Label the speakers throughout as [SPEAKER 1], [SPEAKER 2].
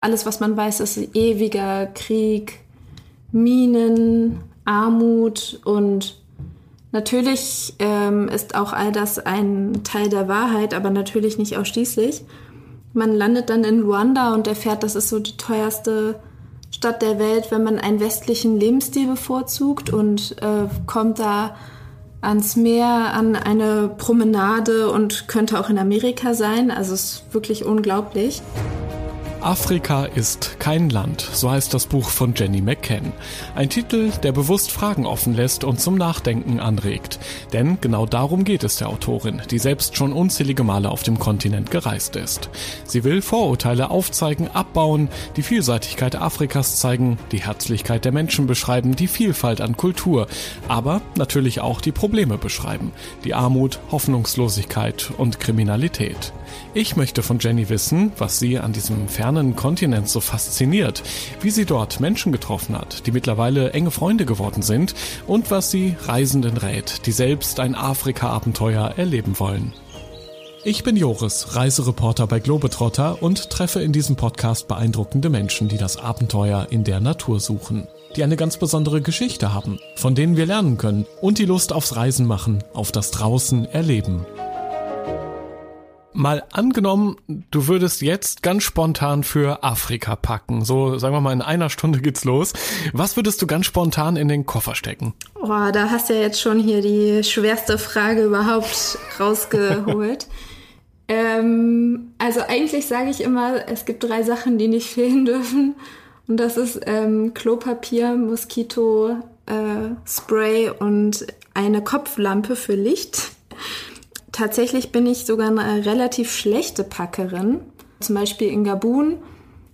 [SPEAKER 1] alles, was man weiß, ist ewiger Krieg, Minen, Armut und natürlich ähm, ist auch all das ein Teil der Wahrheit, aber natürlich nicht ausschließlich. Man landet dann in Ruanda und erfährt, das ist so die teuerste Stadt der Welt, wenn man einen westlichen Lebensstil bevorzugt und äh, kommt da ans Meer, an eine Promenade und könnte auch in Amerika sein. Also es ist wirklich unglaublich.
[SPEAKER 2] Afrika ist kein Land, so heißt das Buch von Jenny McCann. Ein Titel, der bewusst Fragen offen lässt und zum Nachdenken anregt. Denn genau darum geht es der Autorin, die selbst schon unzählige Male auf dem Kontinent gereist ist. Sie will Vorurteile aufzeigen, abbauen, die Vielseitigkeit Afrikas zeigen, die Herzlichkeit der Menschen beschreiben, die Vielfalt an Kultur, aber natürlich auch die Probleme beschreiben. Die Armut, Hoffnungslosigkeit und Kriminalität. Ich möchte von Jenny wissen, was sie an diesem fernen Kontinent so fasziniert, wie sie dort Menschen getroffen hat, die mittlerweile enge Freunde geworden sind und was sie Reisenden rät, die selbst ein Afrika-Abenteuer erleben wollen. Ich bin Joris, Reisereporter bei Globetrotter und treffe in diesem Podcast beeindruckende Menschen, die das Abenteuer in der Natur suchen, die eine ganz besondere Geschichte haben, von denen wir lernen können und die Lust aufs Reisen machen, auf das Draußen erleben. Mal angenommen, du würdest jetzt ganz spontan für Afrika packen. So, sagen wir mal, in einer Stunde geht's los. Was würdest du ganz spontan in den Koffer stecken?
[SPEAKER 1] Oh, da hast du ja jetzt schon hier die schwerste Frage überhaupt rausgeholt. ähm, also eigentlich sage ich immer, es gibt drei Sachen, die nicht fehlen dürfen. Und das ist ähm, Klopapier, Moskito, äh, Spray und eine Kopflampe für Licht. Tatsächlich bin ich sogar eine relativ schlechte Packerin. Zum Beispiel in Gabun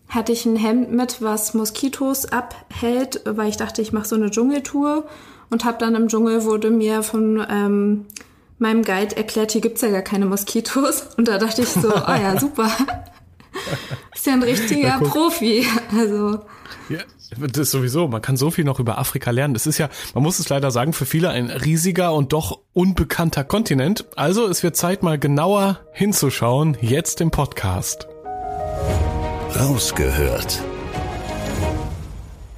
[SPEAKER 1] hatte ich ein Hemd mit, was Moskitos abhält, weil ich dachte, ich mache so eine Dschungeltour und habe dann im Dschungel wurde mir von ähm, meinem Guide erklärt, hier gibt's ja gar keine Moskitos. Und da dachte ich so, oh ja, super. Ist ja ein richtiger Profi. Also.
[SPEAKER 2] Ja, das ist sowieso, man kann so viel noch über Afrika lernen. Das ist ja, man muss es leider sagen, für viele ein riesiger und doch unbekannter Kontinent. Also es wird Zeit, mal genauer hinzuschauen, jetzt im Podcast.
[SPEAKER 3] Rausgehört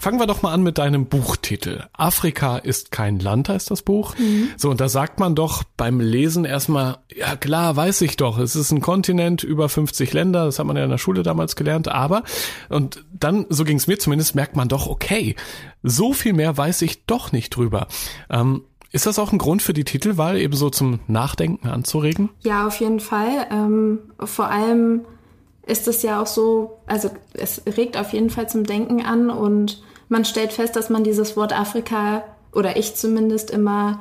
[SPEAKER 2] Fangen wir doch mal an mit deinem Buchtitel. Afrika ist kein Land heißt das Buch. Mhm. So, und da sagt man doch beim Lesen erstmal, ja klar, weiß ich doch, es ist ein Kontinent, über 50 Länder, das hat man ja in der Schule damals gelernt, aber, und dann, so ging es mir zumindest, merkt man doch, okay, so viel mehr weiß ich doch nicht drüber. Ähm, ist das auch ein Grund für die Titelwahl, eben so zum Nachdenken anzuregen?
[SPEAKER 1] Ja, auf jeden Fall. Ähm, vor allem ist es ja auch so, also es regt auf jeden Fall zum Denken an und man stellt fest, dass man dieses Wort Afrika oder ich zumindest immer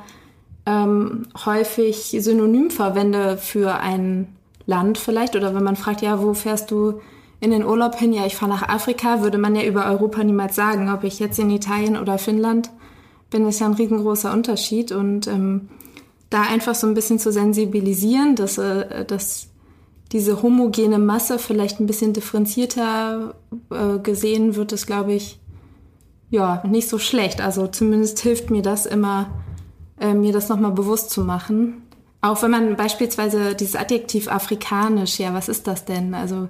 [SPEAKER 1] ähm, häufig synonym verwende für ein Land vielleicht. Oder wenn man fragt, ja, wo fährst du in den Urlaub hin? Ja, ich fahre nach Afrika, würde man ja über Europa niemals sagen. Ob ich jetzt in Italien oder Finnland bin, ist ja ein riesengroßer Unterschied. Und ähm, da einfach so ein bisschen zu sensibilisieren, dass, äh, dass diese homogene Masse vielleicht ein bisschen differenzierter äh, gesehen wird, ist, glaube ich, ja, nicht so schlecht. Also zumindest hilft mir das immer, äh, mir das nochmal bewusst zu machen. Auch wenn man beispielsweise dieses Adjektiv afrikanisch, ja, was ist das denn? Also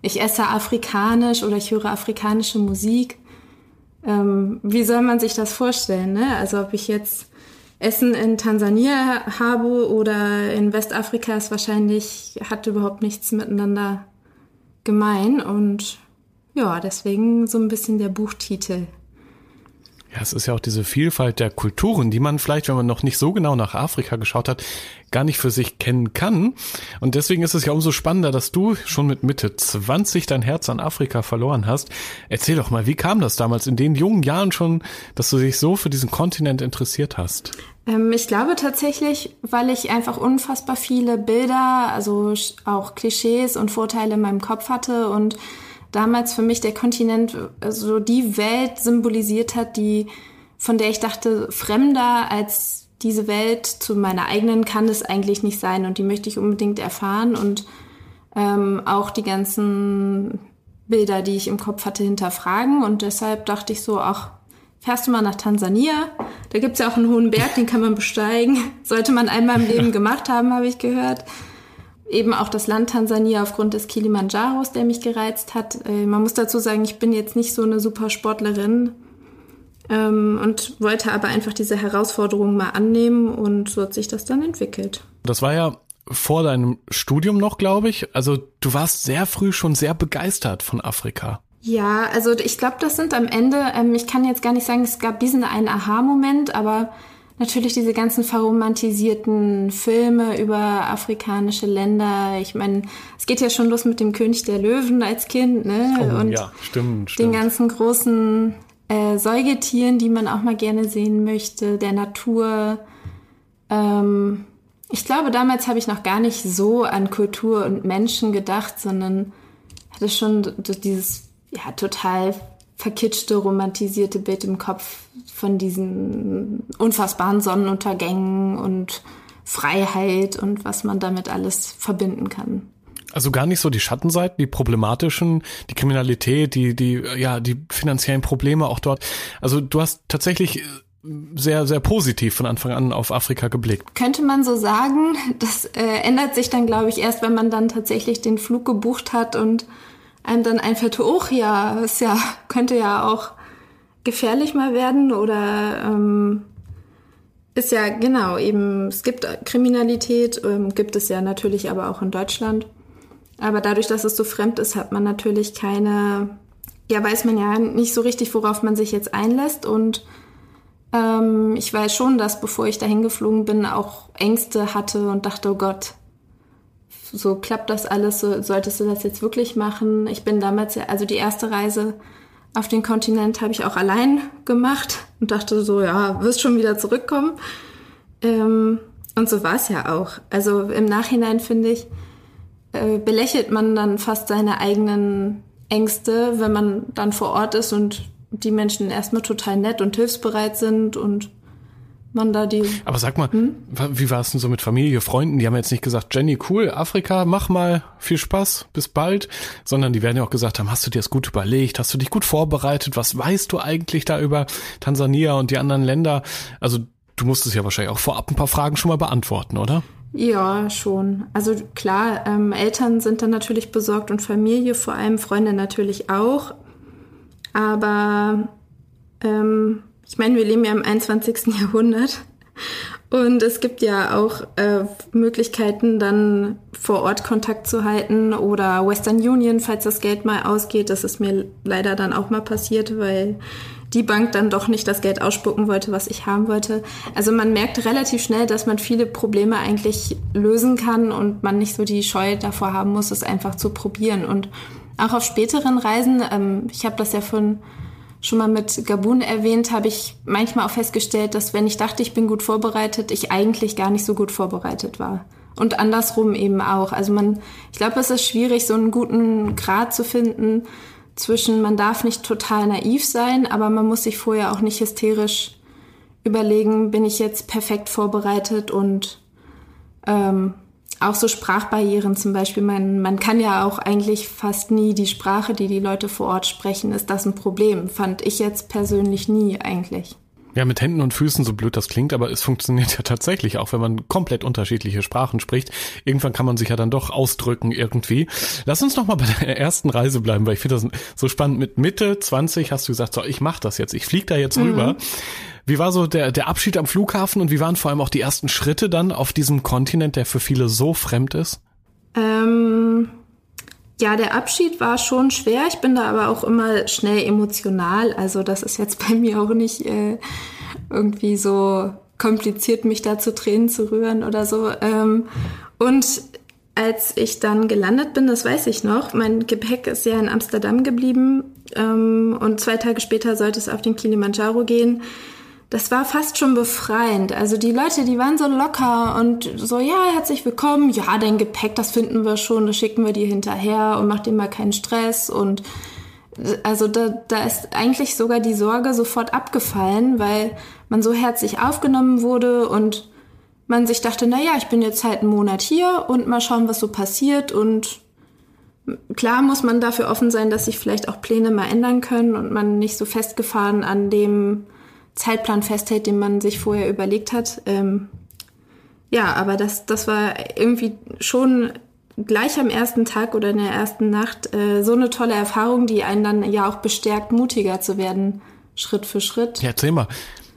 [SPEAKER 1] ich esse afrikanisch oder ich höre afrikanische Musik. Ähm, wie soll man sich das vorstellen? Ne? Also ob ich jetzt Essen in Tansania habe oder in Westafrika ist wahrscheinlich, hat überhaupt nichts miteinander gemein. Und ja, deswegen so ein bisschen der Buchtitel.
[SPEAKER 2] Ja, es ist ja auch diese Vielfalt der Kulturen, die man vielleicht, wenn man noch nicht so genau nach Afrika geschaut hat, gar nicht für sich kennen kann. Und deswegen ist es ja umso spannender, dass du schon mit Mitte 20 dein Herz an Afrika verloren hast. Erzähl doch mal, wie kam das damals in den jungen Jahren schon, dass du dich so für diesen Kontinent interessiert hast?
[SPEAKER 1] Ähm, ich glaube tatsächlich, weil ich einfach unfassbar viele Bilder, also auch Klischees und Vorteile in meinem Kopf hatte und damals für mich der Kontinent so also die Welt symbolisiert hat, die von der ich dachte, fremder als diese Welt zu meiner eigenen kann es eigentlich nicht sein und die möchte ich unbedingt erfahren und ähm, auch die ganzen Bilder, die ich im Kopf hatte, hinterfragen und deshalb dachte ich so, ach, fährst du mal nach Tansania? Da gibt's ja auch einen hohen Berg, den kann man besteigen. Sollte man einmal im Leben gemacht haben, habe ich gehört. Eben auch das Land Tansania aufgrund des Kilimanjaros, der mich gereizt hat. Äh, man muss dazu sagen, ich bin jetzt nicht so eine super Sportlerin ähm, und wollte aber einfach diese Herausforderung mal annehmen und so hat sich das dann entwickelt.
[SPEAKER 2] Das war ja vor deinem Studium noch, glaube ich. Also du warst sehr früh schon sehr begeistert von Afrika.
[SPEAKER 1] Ja, also ich glaube, das sind am Ende, ähm, ich kann jetzt gar nicht sagen, es gab diesen einen Aha-Moment, aber natürlich diese ganzen verromantisierten Filme über afrikanische Länder. Ich meine, es geht ja schon los mit dem König der Löwen als Kind, ne?
[SPEAKER 2] Oh, und ja, stimmt,
[SPEAKER 1] stimmt. den ganzen großen äh, Säugetieren, die man auch mal gerne sehen möchte, der Natur. Ähm, ich glaube, damals habe ich noch gar nicht so an Kultur und Menschen gedacht, sondern hatte schon dieses ja, total verkitschte, romantisierte Bild im Kopf von diesen unfassbaren Sonnenuntergängen und Freiheit und was man damit alles verbinden kann.
[SPEAKER 2] Also gar nicht so die Schattenseiten, die problematischen, die Kriminalität, die, die, ja, die finanziellen Probleme auch dort. Also du hast tatsächlich sehr, sehr positiv von Anfang an auf Afrika geblickt.
[SPEAKER 1] Könnte man so sagen. Das äh, ändert sich dann, glaube ich, erst, wenn man dann tatsächlich den Flug gebucht hat und einem dann einfällt, oh ja, es ja, könnte ja auch gefährlich mal werden oder ähm, ist ja genau eben, es gibt Kriminalität, ähm, gibt es ja natürlich aber auch in Deutschland. Aber dadurch, dass es so fremd ist, hat man natürlich keine, ja, weiß man ja nicht so richtig, worauf man sich jetzt einlässt. Und ähm, ich weiß schon, dass bevor ich dahin geflogen bin, auch Ängste hatte und dachte, oh Gott, so klappt das alles, so, solltest du das jetzt wirklich machen? Ich bin damals ja, also die erste Reise auf den Kontinent habe ich auch allein gemacht und dachte so, ja, wirst schon wieder zurückkommen. Ähm, und so war es ja auch. Also im Nachhinein finde ich, äh, belächelt man dann fast seine eigenen Ängste, wenn man dann vor Ort ist und die Menschen erstmal total nett und hilfsbereit sind und man da die.
[SPEAKER 2] Aber sag mal, hm? wie war es denn so mit Familie, Freunden? Die haben jetzt nicht gesagt, Jenny, cool, Afrika, mach mal, viel Spaß, bis bald, sondern die werden ja auch gesagt haben, hast du dir das gut überlegt, hast du dich gut vorbereitet, was weißt du eigentlich da über Tansania und die anderen Länder? Also du musstest ja wahrscheinlich auch vorab ein paar Fragen schon mal beantworten, oder?
[SPEAKER 1] Ja, schon. Also klar, ähm, Eltern sind dann natürlich besorgt und Familie vor allem, Freunde natürlich auch. Aber ähm, ich meine, wir leben ja im 21. Jahrhundert und es gibt ja auch äh, Möglichkeiten, dann vor Ort Kontakt zu halten oder Western Union, falls das Geld mal ausgeht. Das ist mir leider dann auch mal passiert, weil die Bank dann doch nicht das Geld ausspucken wollte, was ich haben wollte. Also man merkt relativ schnell, dass man viele Probleme eigentlich lösen kann und man nicht so die Scheu davor haben muss, es einfach zu probieren. Und auch auf späteren Reisen, ähm, ich habe das ja von schon mal mit Gabun erwähnt, habe ich manchmal auch festgestellt, dass wenn ich dachte, ich bin gut vorbereitet, ich eigentlich gar nicht so gut vorbereitet war. Und andersrum eben auch. Also man, ich glaube, es ist schwierig, so einen guten Grad zu finden zwischen, man darf nicht total naiv sein, aber man muss sich vorher auch nicht hysterisch überlegen, bin ich jetzt perfekt vorbereitet und ähm, auch so Sprachbarrieren zum Beispiel. Man, man kann ja auch eigentlich fast nie die Sprache, die die Leute vor Ort sprechen. Ist das ein Problem? Fand ich jetzt persönlich nie eigentlich.
[SPEAKER 2] Ja, mit Händen und Füßen, so blöd das klingt, aber es funktioniert ja tatsächlich auch, wenn man komplett unterschiedliche Sprachen spricht. Irgendwann kann man sich ja dann doch ausdrücken irgendwie. Lass uns noch mal bei der ersten Reise bleiben, weil ich finde das so spannend. Mit Mitte 20 hast du gesagt, so, ich mach das jetzt, ich fliege da jetzt mhm. rüber. Wie war so der, der Abschied am Flughafen und wie waren vor allem auch die ersten Schritte dann auf diesem Kontinent, der für viele so fremd ist?
[SPEAKER 1] Ähm, ja, der Abschied war schon schwer. Ich bin da aber auch immer schnell emotional. Also das ist jetzt bei mir auch nicht äh, irgendwie so kompliziert, mich da zu Tränen zu rühren oder so. Ähm, und als ich dann gelandet bin, das weiß ich noch, mein Gepäck ist ja in Amsterdam geblieben ähm, und zwei Tage später sollte es auf den Kilimanjaro gehen das war fast schon befreiend. Also die Leute, die waren so locker und so, ja, herzlich willkommen, ja, dein Gepäck, das finden wir schon, das schicken wir dir hinterher und mach dir mal keinen Stress. Und also da, da ist eigentlich sogar die Sorge sofort abgefallen, weil man so herzlich aufgenommen wurde und man sich dachte, na ja, ich bin jetzt halt einen Monat hier und mal schauen, was so passiert und klar muss man dafür offen sein, dass sich vielleicht auch Pläne mal ändern können und man nicht so festgefahren an dem Zeitplan festhält, den man sich vorher überlegt hat. Ähm, ja, aber das, das war irgendwie schon gleich am ersten Tag oder in der ersten Nacht äh, so eine tolle Erfahrung, die einen dann ja auch bestärkt, mutiger zu werden, Schritt für Schritt.
[SPEAKER 2] Ja, erzähl mal.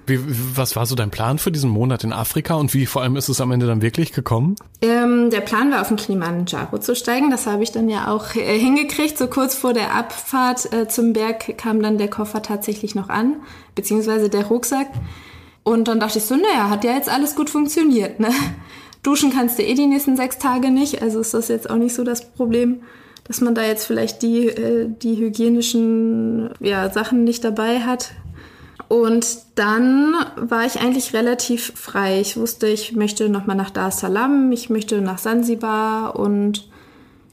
[SPEAKER 2] Wie, was war so dein Plan für diesen Monat in Afrika und wie vor allem ist es am Ende dann wirklich gekommen?
[SPEAKER 1] Ähm, der Plan war, auf den Kilimanjaro zu steigen. Das habe ich dann ja auch äh, hingekriegt. So kurz vor der Abfahrt äh, zum Berg kam dann der Koffer tatsächlich noch an, beziehungsweise der Rucksack. Und dann dachte ich so, naja, hat ja jetzt alles gut funktioniert. Ne? Duschen kannst du eh die nächsten sechs Tage nicht, also ist das jetzt auch nicht so das Problem dass man da jetzt vielleicht die, äh, die hygienischen ja, Sachen nicht dabei hat. Und dann war ich eigentlich relativ frei. Ich wusste, ich möchte nochmal nach Dar es Salaam, ich möchte nach Sansibar und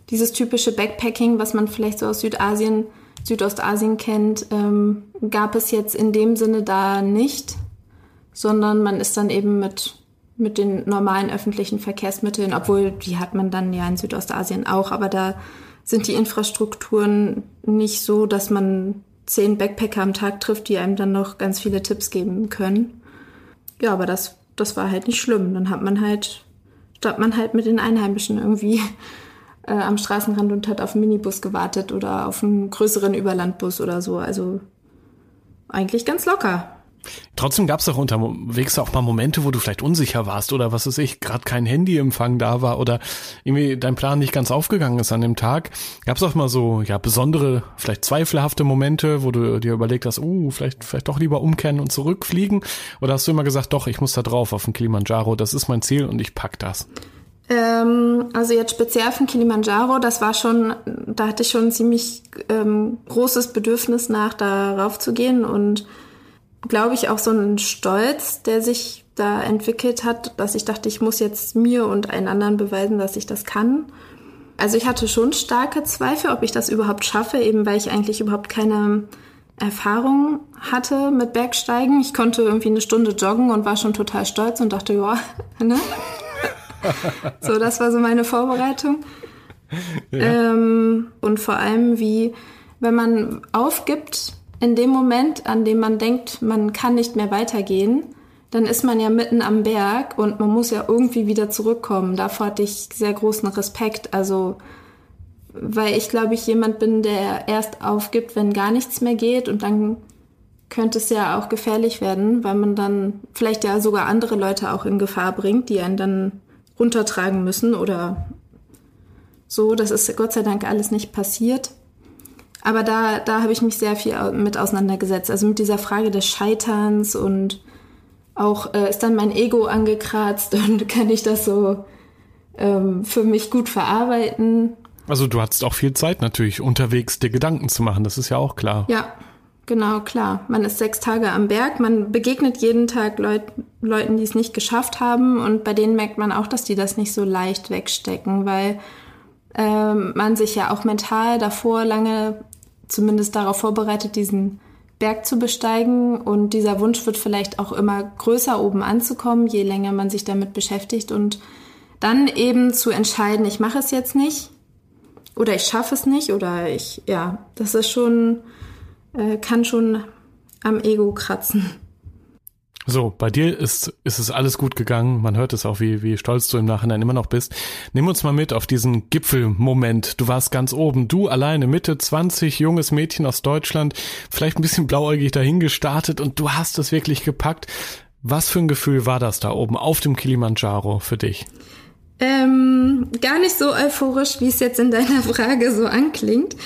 [SPEAKER 1] dieses typische Backpacking, was man vielleicht so aus Südasien, Südostasien kennt, ähm, gab es jetzt in dem Sinne da nicht, sondern man ist dann eben mit, mit den normalen öffentlichen Verkehrsmitteln, obwohl die hat man dann ja in Südostasien auch, aber da sind die Infrastrukturen nicht so, dass man zehn Backpacker am Tag trifft, die einem dann noch ganz viele Tipps geben können. Ja, aber das, das war halt nicht schlimm. Dann hat man halt, stand man halt mit den Einheimischen irgendwie äh, am Straßenrand und hat auf einen Minibus gewartet oder auf einen größeren Überlandbus oder so. Also eigentlich ganz locker.
[SPEAKER 2] Trotzdem gab es auch unterwegs auch mal Momente, wo du vielleicht unsicher warst oder was weiß ich, gerade kein Handyempfang da war oder irgendwie dein Plan nicht ganz aufgegangen ist an dem Tag. Gab es auch mal so ja besondere, vielleicht zweifelhafte Momente, wo du dir überlegt hast, uh, vielleicht vielleicht doch lieber umkehren und zurückfliegen? Oder hast du immer gesagt, doch, ich muss da drauf auf den Kilimanjaro, das ist mein Ziel und ich pack das?
[SPEAKER 1] Ähm, also jetzt speziell auf den Kilimanjaro, das war schon, da hatte ich schon ein ziemlich ähm, großes Bedürfnis nach, darauf zu gehen und glaube ich, auch so ein Stolz, der sich da entwickelt hat, dass ich dachte, ich muss jetzt mir und allen anderen beweisen, dass ich das kann. Also ich hatte schon starke Zweifel, ob ich das überhaupt schaffe, eben weil ich eigentlich überhaupt keine Erfahrung hatte mit Bergsteigen. Ich konnte irgendwie eine Stunde joggen und war schon total stolz und dachte, ja, ne? so, das war so meine Vorbereitung. Ja. Ähm, und vor allem, wie, wenn man aufgibt, in dem Moment, an dem man denkt, man kann nicht mehr weitergehen, dann ist man ja mitten am Berg und man muss ja irgendwie wieder zurückkommen. Davor hatte ich sehr großen Respekt. Also, weil ich glaube ich jemand bin, der erst aufgibt, wenn gar nichts mehr geht und dann könnte es ja auch gefährlich werden, weil man dann vielleicht ja sogar andere Leute auch in Gefahr bringt, die einen dann runtertragen müssen oder so. Das ist Gott sei Dank alles nicht passiert. Aber da, da habe ich mich sehr viel mit auseinandergesetzt. Also mit dieser Frage des Scheiterns und auch äh, ist dann mein Ego angekratzt und kann ich das so ähm, für mich gut verarbeiten.
[SPEAKER 2] Also du hattest auch viel Zeit natürlich unterwegs, dir Gedanken zu machen, das ist ja auch klar.
[SPEAKER 1] Ja, genau, klar. Man ist sechs Tage am Berg, man begegnet jeden Tag Leut Leuten, die es nicht geschafft haben und bei denen merkt man auch, dass die das nicht so leicht wegstecken, weil ähm, man sich ja auch mental davor lange zumindest darauf vorbereitet, diesen Berg zu besteigen. Und dieser Wunsch wird vielleicht auch immer größer, oben anzukommen, je länger man sich damit beschäftigt. Und dann eben zu entscheiden, ich mache es jetzt nicht oder ich schaffe es nicht oder ich, ja, das ist schon, äh, kann schon am Ego kratzen.
[SPEAKER 2] So, bei dir ist, ist es alles gut gegangen. Man hört es auch, wie, wie stolz du im Nachhinein immer noch bist. Nimm uns mal mit auf diesen Gipfelmoment. Du warst ganz oben. Du alleine, Mitte 20, junges Mädchen aus Deutschland, vielleicht ein bisschen blauäugig dahin gestartet und du hast es wirklich gepackt. Was für ein Gefühl war das da oben auf dem Kilimanjaro für dich?
[SPEAKER 1] Ähm, gar nicht so euphorisch, wie es jetzt in deiner Frage so anklingt.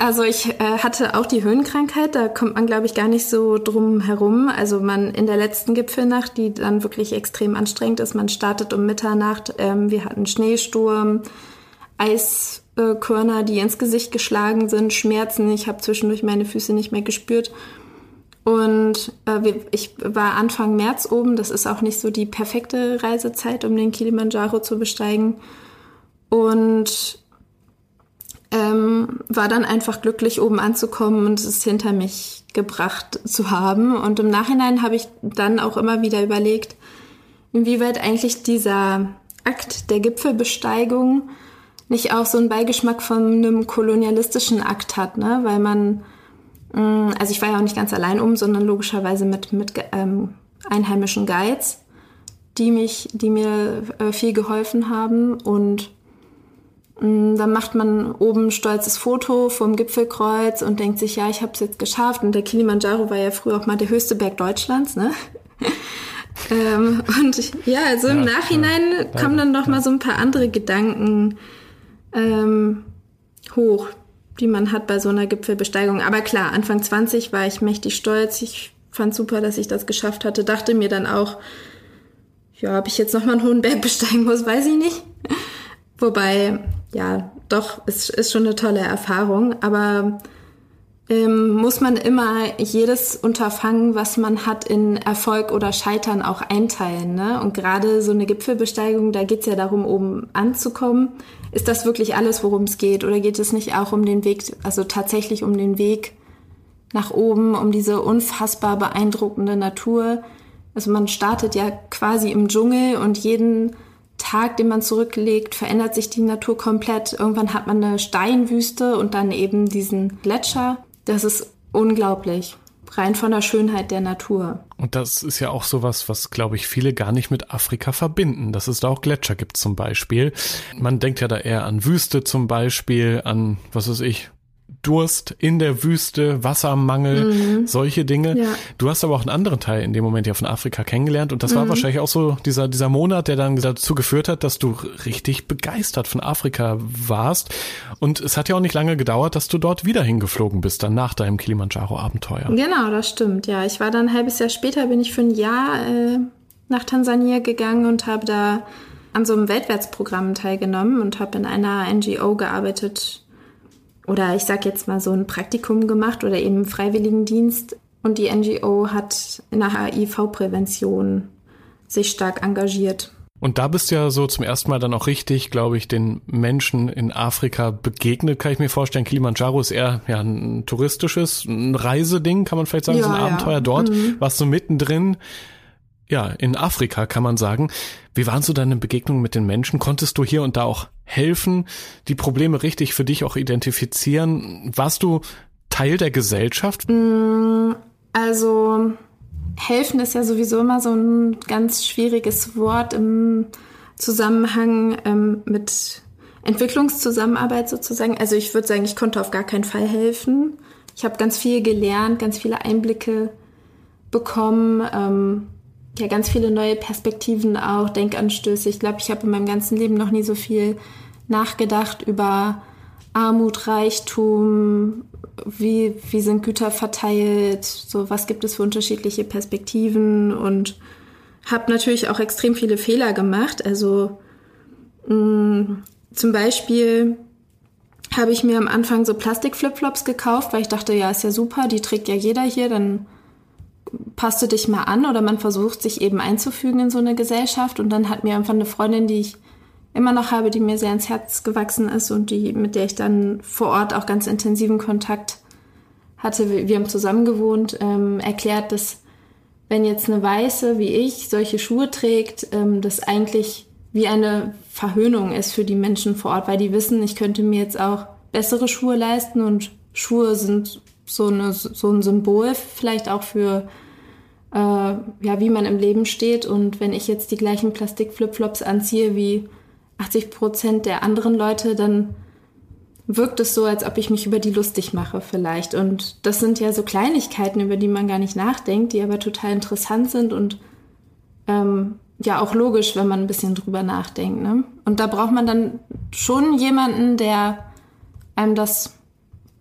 [SPEAKER 1] Also ich äh, hatte auch die Höhenkrankheit, da kommt man, glaube ich, gar nicht so drum herum. Also man in der letzten Gipfelnacht, die dann wirklich extrem anstrengend ist, man startet um Mitternacht, ähm, wir hatten Schneesturm, Eiskörner, die ins Gesicht geschlagen sind, Schmerzen, ich habe zwischendurch meine Füße nicht mehr gespürt. Und äh, ich war Anfang März oben. Das ist auch nicht so die perfekte Reisezeit, um den Kilimanjaro zu besteigen. Und ähm, war dann einfach glücklich, oben anzukommen und es hinter mich gebracht zu haben. Und im Nachhinein habe ich dann auch immer wieder überlegt, inwieweit eigentlich dieser Akt der Gipfelbesteigung nicht auch so einen Beigeschmack von einem kolonialistischen Akt hat, ne? Weil man, mm, also ich war ja auch nicht ganz allein um, sondern logischerweise mit, mit ähm, einheimischen Guides, die mich, die mir äh, viel geholfen haben und dann macht man oben ein stolzes Foto vom Gipfelkreuz und denkt sich, ja, ich habe es jetzt geschafft. Und der Kilimanjaro war ja früher auch mal der höchste Berg Deutschlands, ne? ähm, und ja, also im Nachhinein ja, kommen dann noch mal so ein paar andere Gedanken ähm, hoch, die man hat bei so einer Gipfelbesteigung. Aber klar, Anfang 20 war ich mächtig stolz. Ich fand super, dass ich das geschafft hatte. Dachte mir dann auch, ja, ob ich jetzt nochmal einen hohen Berg besteigen muss, weiß ich nicht. Wobei, ja, doch, es ist schon eine tolle Erfahrung. Aber ähm, muss man immer jedes Unterfangen, was man hat, in Erfolg oder Scheitern auch einteilen. Ne? Und gerade so eine Gipfelbesteigung, da geht's ja darum, oben anzukommen. Ist das wirklich alles, worum es geht? Oder geht es nicht auch um den Weg, also tatsächlich um den Weg nach oben, um diese unfassbar beeindruckende Natur? Also man startet ja quasi im Dschungel und jeden Tag, den man zurücklegt, verändert sich die Natur komplett. Irgendwann hat man eine Steinwüste und dann eben diesen Gletscher. Das ist unglaublich. Rein von der Schönheit der Natur.
[SPEAKER 2] Und das ist ja auch sowas, was, glaube ich, viele gar nicht mit Afrika verbinden, dass es da auch Gletscher gibt zum Beispiel. Man denkt ja da eher an Wüste zum Beispiel, an, was weiß ich, Durst in der Wüste, Wassermangel, mhm. solche Dinge. Ja. Du hast aber auch einen anderen Teil in dem Moment ja von Afrika kennengelernt und das mhm. war wahrscheinlich auch so dieser, dieser Monat, der dann dazu geführt hat, dass du richtig begeistert von Afrika warst. Und es hat ja auch nicht lange gedauert, dass du dort wieder hingeflogen bist, dann nach deinem Kilimanjaro-Abenteuer.
[SPEAKER 1] Genau, das stimmt. Ja, ich war dann ein halbes Jahr später, bin ich für ein Jahr äh, nach Tansania gegangen und habe da an so einem Weltwärtsprogramm teilgenommen und habe in einer NGO gearbeitet, oder ich sag jetzt mal so ein Praktikum gemacht oder eben Freiwilligendienst und die NGO hat nach HIV-Prävention sich stark engagiert.
[SPEAKER 2] Und da bist du ja so zum ersten Mal dann auch richtig, glaube ich, den Menschen in Afrika begegnet, kann ich mir vorstellen. Kilimanjaro ist eher ja, ein touristisches, ein Reiseding, kann man vielleicht sagen, ja, so ein ja. Abenteuer dort. Mhm. Warst du mittendrin ja, in Afrika kann man sagen. Wie waren so deine Begegnungen mit den Menschen? Konntest du hier und da auch helfen, die Probleme richtig für dich auch identifizieren? Warst du Teil der Gesellschaft?
[SPEAKER 1] Mm, also helfen ist ja sowieso immer so ein ganz schwieriges Wort im Zusammenhang ähm, mit Entwicklungszusammenarbeit sozusagen. Also ich würde sagen, ich konnte auf gar keinen Fall helfen. Ich habe ganz viel gelernt, ganz viele Einblicke bekommen. Ähm, ja ganz viele neue Perspektiven auch, Denkanstöße. Ich glaube, ich habe in meinem ganzen Leben noch nie so viel nachgedacht über Armut, Reichtum, wie, wie sind Güter verteilt, so was gibt es für unterschiedliche Perspektiven und habe natürlich auch extrem viele Fehler gemacht. Also mh, mm, zum Beispiel habe ich mir am Anfang so Plastik-Flipflops gekauft, weil ich dachte, ja, ist ja super, die trägt ja jeder hier, dann passt du dich mal an oder man versucht sich eben einzufügen in so eine Gesellschaft. Und dann hat mir einfach eine Freundin, die ich immer noch habe, die mir sehr ins Herz gewachsen ist und die, mit der ich dann vor Ort auch ganz intensiven Kontakt hatte, wir haben zusammen gewohnt, ähm, erklärt, dass wenn jetzt eine Weiße wie ich solche Schuhe trägt, ähm, das eigentlich wie eine Verhöhnung ist für die Menschen vor Ort, weil die wissen, ich könnte mir jetzt auch bessere Schuhe leisten und Schuhe sind so, eine, so ein Symbol vielleicht auch für, äh, ja, wie man im Leben steht. Und wenn ich jetzt die gleichen Plastik-Flipflops anziehe wie 80 Prozent der anderen Leute, dann wirkt es so, als ob ich mich über die lustig mache vielleicht. Und das sind ja so Kleinigkeiten, über die man gar nicht nachdenkt, die aber total interessant sind und ähm, ja auch logisch, wenn man ein bisschen drüber nachdenkt. Ne? Und da braucht man dann schon jemanden, der einem das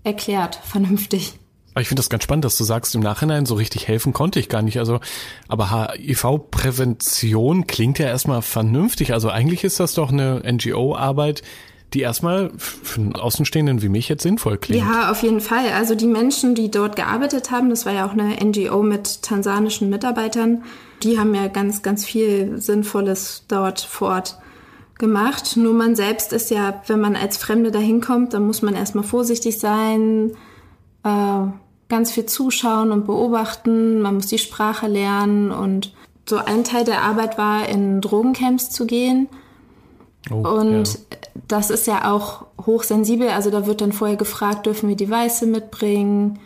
[SPEAKER 1] erklärt, vernünftig.
[SPEAKER 2] Ich finde das ganz spannend, dass du sagst, im Nachhinein so richtig helfen konnte ich gar nicht. Also, aber HIV-Prävention klingt ja erstmal vernünftig. Also eigentlich ist das doch eine NGO-Arbeit, die erstmal für einen Außenstehenden wie mich jetzt sinnvoll klingt.
[SPEAKER 1] Ja, auf jeden Fall. Also die Menschen, die dort gearbeitet haben, das war ja auch eine NGO mit tansanischen Mitarbeitern, die haben ja ganz, ganz viel Sinnvolles dort vor Ort gemacht. Nur man selbst ist ja, wenn man als Fremde dahin kommt, dann muss man erstmal vorsichtig sein, äh, ganz viel zuschauen und beobachten. Man muss die Sprache lernen und so ein Teil der Arbeit war, in Drogencamps zu gehen. Oh, und ja. das ist ja auch hochsensibel. Also da wird dann vorher gefragt, dürfen wir die Weiße mitbringen?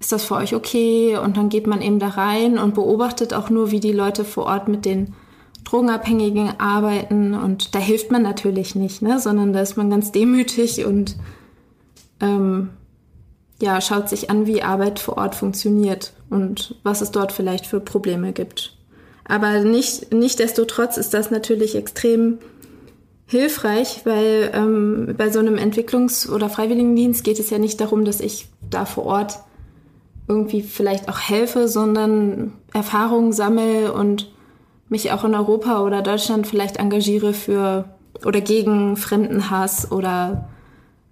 [SPEAKER 1] Ist das für euch okay? Und dann geht man eben da rein und beobachtet auch nur, wie die Leute vor Ort mit den Drogenabhängigen arbeiten. Und da hilft man natürlich nicht, ne? sondern da ist man ganz demütig und ähm, ja, schaut sich an, wie Arbeit vor Ort funktioniert und was es dort vielleicht für Probleme gibt. Aber nicht, nicht desto trotz ist das natürlich extrem hilfreich, weil ähm, bei so einem Entwicklungs- oder Freiwilligendienst geht es ja nicht darum, dass ich da vor Ort irgendwie vielleicht auch helfe, sondern Erfahrungen sammle und mich auch in Europa oder Deutschland vielleicht engagiere für oder gegen Fremdenhass oder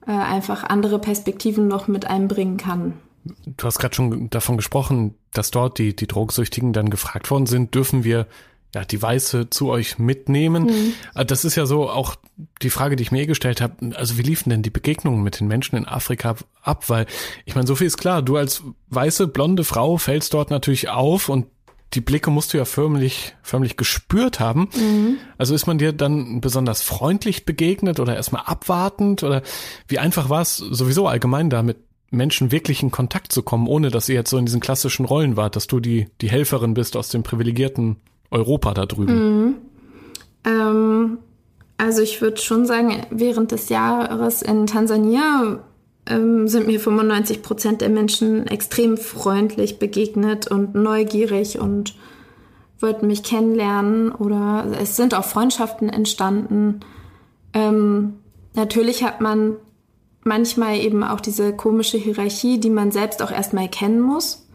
[SPEAKER 1] äh, einfach andere Perspektiven noch mit einbringen kann.
[SPEAKER 2] Du hast gerade schon davon gesprochen, dass dort die, die Drogsüchtigen dann gefragt worden sind, dürfen wir ja, die Weiße zu euch mitnehmen. Mhm. Äh, das ist ja so auch die Frage, die ich mir eh gestellt habe. Also wie liefen denn die Begegnungen mit den Menschen in Afrika ab? Weil ich meine, so viel ist klar. Du als weiße, blonde Frau fällst dort natürlich auf und die Blicke musst du ja förmlich, förmlich gespürt haben. Mhm. Also ist man dir dann besonders freundlich begegnet oder erstmal abwartend oder wie einfach war es sowieso allgemein da mit Menschen wirklich in Kontakt zu kommen, ohne dass ihr jetzt so in diesen klassischen Rollen wart, dass du die, die Helferin bist aus dem privilegierten Europa da drüben?
[SPEAKER 1] Mhm. Ähm, also ich würde schon sagen, während des Jahres in Tansania ähm, sind mir 95 Prozent der Menschen extrem freundlich begegnet und neugierig und wollten mich kennenlernen oder es sind auch Freundschaften entstanden. Ähm, natürlich hat man manchmal eben auch diese komische Hierarchie, die man selbst auch erstmal kennen muss.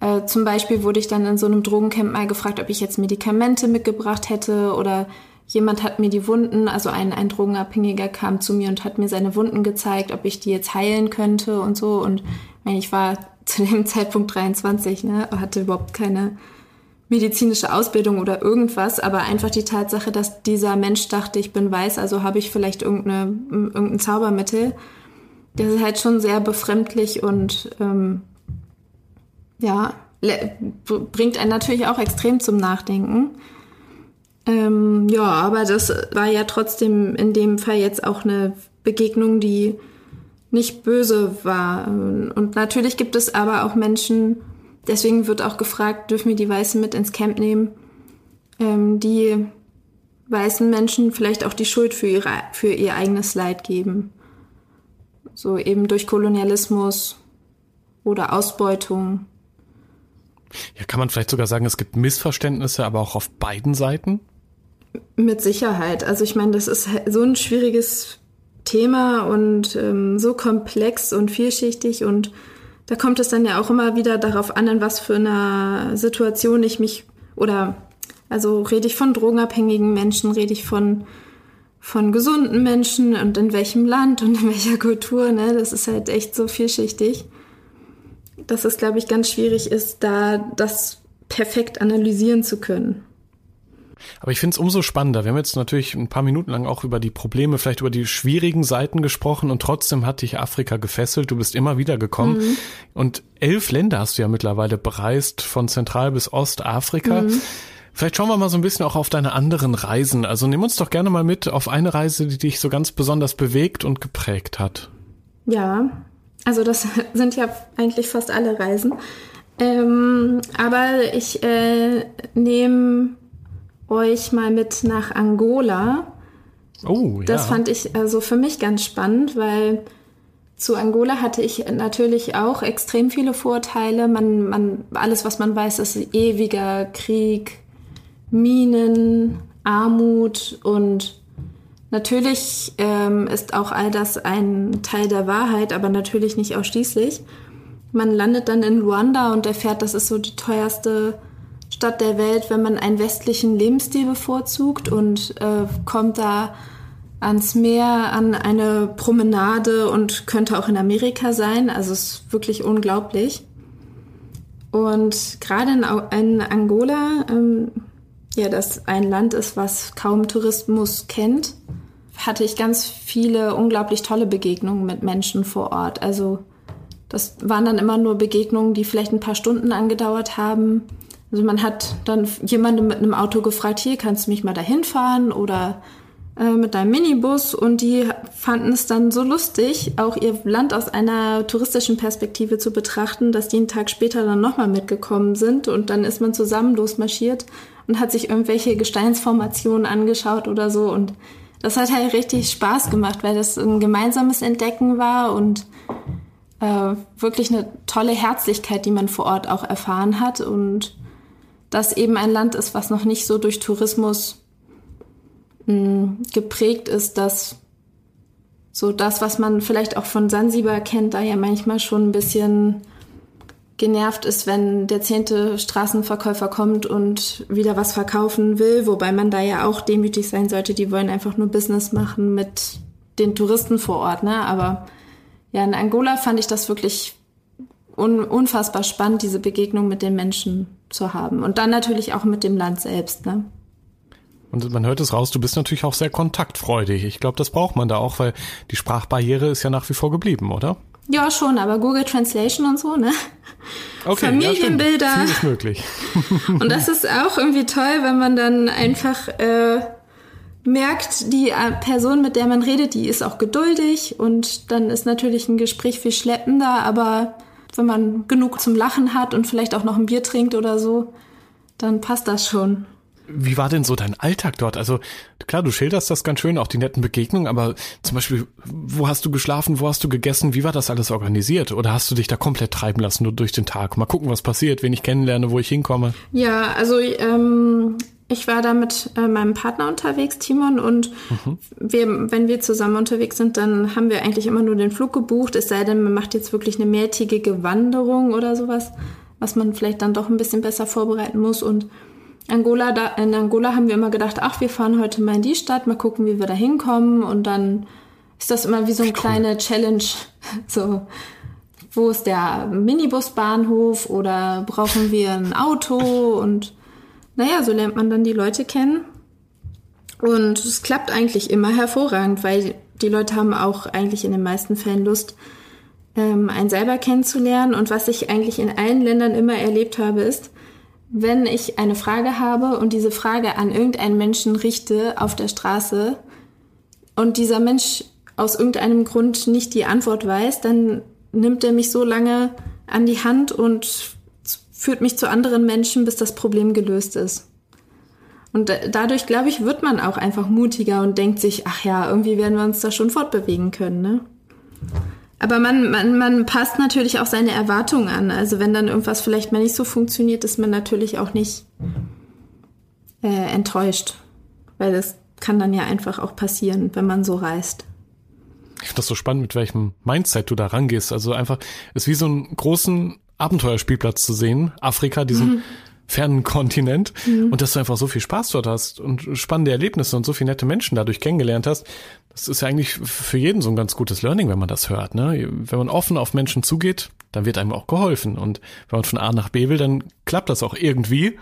[SPEAKER 1] Äh, zum Beispiel wurde ich dann in so einem Drogencamp mal gefragt, ob ich jetzt Medikamente mitgebracht hätte oder jemand hat mir die Wunden, also ein, ein Drogenabhängiger kam zu mir und hat mir seine Wunden gezeigt, ob ich die jetzt heilen könnte und so. Und ich war zu dem Zeitpunkt 23, ne, hatte überhaupt keine medizinische Ausbildung oder irgendwas, aber einfach die Tatsache, dass dieser Mensch dachte, ich bin weiß, also habe ich vielleicht irgendeine, irgendein Zaubermittel, das ist halt schon sehr befremdlich und ähm, ja, bringt einen natürlich auch extrem zum Nachdenken. Ähm, ja, aber das war ja trotzdem in dem Fall jetzt auch eine Begegnung, die nicht böse war. Und natürlich gibt es aber auch Menschen, deswegen wird auch gefragt, dürfen wir die Weißen mit ins Camp nehmen, ähm, die weißen Menschen vielleicht auch die Schuld für, ihre, für ihr eigenes Leid geben. So eben durch Kolonialismus oder Ausbeutung.
[SPEAKER 2] Ja, kann man vielleicht sogar sagen, es gibt Missverständnisse, aber auch auf beiden Seiten?
[SPEAKER 1] Mit Sicherheit. Also ich meine, das ist so ein schwieriges Thema und ähm, so komplex und vielschichtig und da kommt es dann ja auch immer wieder darauf an, in was für einer Situation ich mich oder also rede ich von drogenabhängigen Menschen, rede ich von von gesunden Menschen und in welchem Land und in welcher Kultur, ne? Das ist halt echt so vielschichtig, dass es, glaube ich, ganz schwierig ist, da das perfekt analysieren zu können.
[SPEAKER 2] Aber ich finde es umso spannender. Wir haben jetzt natürlich ein paar Minuten lang auch über die Probleme, vielleicht über die schwierigen Seiten gesprochen und trotzdem hat dich Afrika gefesselt. Du bist immer wieder gekommen. Mhm. Und elf Länder hast du ja mittlerweile bereist, von Zentral- bis Ostafrika. Mhm. Vielleicht schauen wir mal so ein bisschen auch auf deine anderen Reisen. Also nimm uns doch gerne mal mit auf eine Reise, die dich so ganz besonders bewegt und geprägt hat.
[SPEAKER 1] Ja, also das sind ja eigentlich fast alle Reisen. Ähm, aber ich äh, nehme euch mal mit nach Angola. Oh, ja. Das fand ich also für mich ganz spannend, weil zu Angola hatte ich natürlich auch extrem viele Vorteile. Man, man, alles, was man weiß, ist ewiger Krieg, Minen, Armut und natürlich ähm, ist auch all das ein Teil der Wahrheit, aber natürlich nicht ausschließlich. Man landet dann in Luanda und erfährt, das ist so die teuerste Stadt der Welt, wenn man einen westlichen Lebensstil bevorzugt und äh, kommt da ans Meer, an eine Promenade und könnte auch in Amerika sein. Also es ist wirklich unglaublich. Und gerade in, in Angola, ähm, ja, das ein Land ist, was kaum Tourismus kennt, hatte ich ganz viele unglaublich tolle Begegnungen mit Menschen vor Ort. Also das waren dann immer nur Begegnungen, die vielleicht ein paar Stunden angedauert haben. Also man hat dann jemanden mit einem Auto gefragt, hier kannst du mich mal dahin fahren? Oder äh, mit deinem Minibus. Und die fanden es dann so lustig, auch ihr Land aus einer touristischen Perspektive zu betrachten, dass die einen Tag später dann nochmal mitgekommen sind. Und dann ist man zusammen losmarschiert und hat sich irgendwelche Gesteinsformationen angeschaut oder so. Und das hat halt richtig Spaß gemacht, weil das ein gemeinsames Entdecken war und äh, wirklich eine tolle Herzlichkeit, die man vor Ort auch erfahren hat. Und das eben ein Land ist, was noch nicht so durch Tourismus mh, hm, geprägt ist, dass so das, was man vielleicht auch von Sansibar kennt, da ja manchmal schon ein bisschen genervt ist, wenn der zehnte Straßenverkäufer kommt und wieder was verkaufen will, wobei man da ja auch demütig sein sollte. Die wollen einfach nur Business machen mit den Touristen vor Ort, ne? Aber ja, in Angola fand ich das wirklich un unfassbar spannend, diese Begegnung mit den Menschen zu haben. Und dann natürlich auch mit dem Land selbst, ne?
[SPEAKER 2] Und man hört es raus, du bist natürlich auch sehr kontaktfreudig. Ich glaube, das braucht man da auch, weil die Sprachbarriere ist ja nach wie vor geblieben, oder?
[SPEAKER 1] Ja, schon, aber Google Translation und so, ne?
[SPEAKER 2] Okay,
[SPEAKER 1] Familienbilder.
[SPEAKER 2] Ja, ist möglich.
[SPEAKER 1] und das ist auch irgendwie toll, wenn man dann einfach äh, merkt, die äh, Person, mit der man redet, die ist auch geduldig und dann ist natürlich ein Gespräch viel schleppender, aber wenn man genug zum Lachen hat und vielleicht auch noch ein Bier trinkt oder so, dann passt das schon.
[SPEAKER 2] Wie war denn so dein Alltag dort? Also klar, du schilderst das ganz schön, auch die netten Begegnungen, aber zum Beispiel, wo hast du geschlafen, wo hast du gegessen, wie war das alles organisiert? Oder hast du dich da komplett treiben lassen nur durch den Tag? Mal gucken, was passiert, wen ich kennenlerne, wo ich hinkomme.
[SPEAKER 1] Ja, also ähm, ich war da mit äh, meinem Partner unterwegs, Timon, und mhm. wir, wenn wir zusammen unterwegs sind, dann haben wir eigentlich immer nur den Flug gebucht, es sei denn, man macht jetzt wirklich eine mehrtägige Wanderung oder sowas, was man vielleicht dann doch ein bisschen besser vorbereiten muss. Und Angola, da, in Angola haben wir immer gedacht, ach, wir fahren heute mal in die Stadt, mal gucken, wie wir da hinkommen. Und dann ist das immer wie so eine kleine Challenge. So, wo ist der Minibusbahnhof oder brauchen wir ein Auto und naja, so lernt man dann die Leute kennen. Und es klappt eigentlich immer hervorragend, weil die Leute haben auch eigentlich in den meisten Fällen Lust, ähm, einen selber kennenzulernen. Und was ich eigentlich in allen Ländern immer erlebt habe, ist, wenn ich eine Frage habe und diese Frage an irgendeinen Menschen richte auf der Straße und dieser Mensch aus irgendeinem Grund nicht die Antwort weiß, dann nimmt er mich so lange an die Hand und führt mich zu anderen Menschen, bis das Problem gelöst ist. Und dadurch, glaube ich, wird man auch einfach mutiger und denkt sich, ach ja, irgendwie werden wir uns da schon fortbewegen können, ne? Aber man, man, man passt natürlich auch seine Erwartungen an. Also wenn dann irgendwas vielleicht mal nicht so funktioniert, ist man natürlich auch nicht äh, enttäuscht. Weil das kann dann ja einfach auch passieren, wenn man so reist.
[SPEAKER 2] Ich finde das so spannend, mit welchem Mindset du da rangehst. Also einfach, ist wie so einen großen Abenteuerspielplatz zu sehen, Afrika, diesen mhm. fernen Kontinent, mhm. und dass du einfach so viel Spaß dort hast und spannende Erlebnisse und so viele nette Menschen dadurch kennengelernt hast. Das ist ja eigentlich für jeden so ein ganz gutes Learning, wenn man das hört. Ne? Wenn man offen auf Menschen zugeht, dann wird einem auch geholfen. Und wenn man von A nach B will, dann klappt das auch irgendwie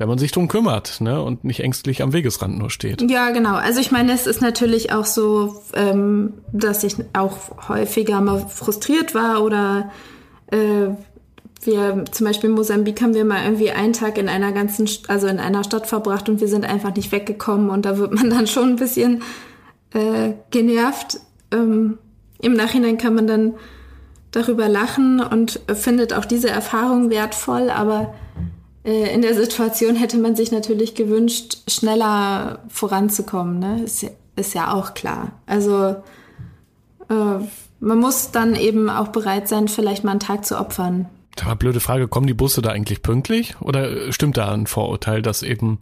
[SPEAKER 2] wenn man sich drum kümmert ne, und nicht ängstlich am Wegesrand nur steht.
[SPEAKER 1] Ja, genau. Also ich meine, es ist natürlich auch so, ähm, dass ich auch häufiger mal frustriert war oder äh, wir zum Beispiel in Mosambik haben wir mal irgendwie einen Tag in einer ganzen, also in einer Stadt verbracht und wir sind einfach nicht weggekommen und da wird man dann schon ein bisschen äh, genervt. Ähm, Im Nachhinein kann man dann darüber lachen und findet auch diese Erfahrung wertvoll, aber äh, in der Situation hätte man sich natürlich gewünscht, schneller voranzukommen. Ne? Ist, ist ja auch klar. Also äh, man muss dann eben auch bereit sein, vielleicht mal einen Tag zu opfern.
[SPEAKER 2] Da blöde Frage, kommen die Busse da eigentlich pünktlich? Oder stimmt da ein Vorurteil, dass eben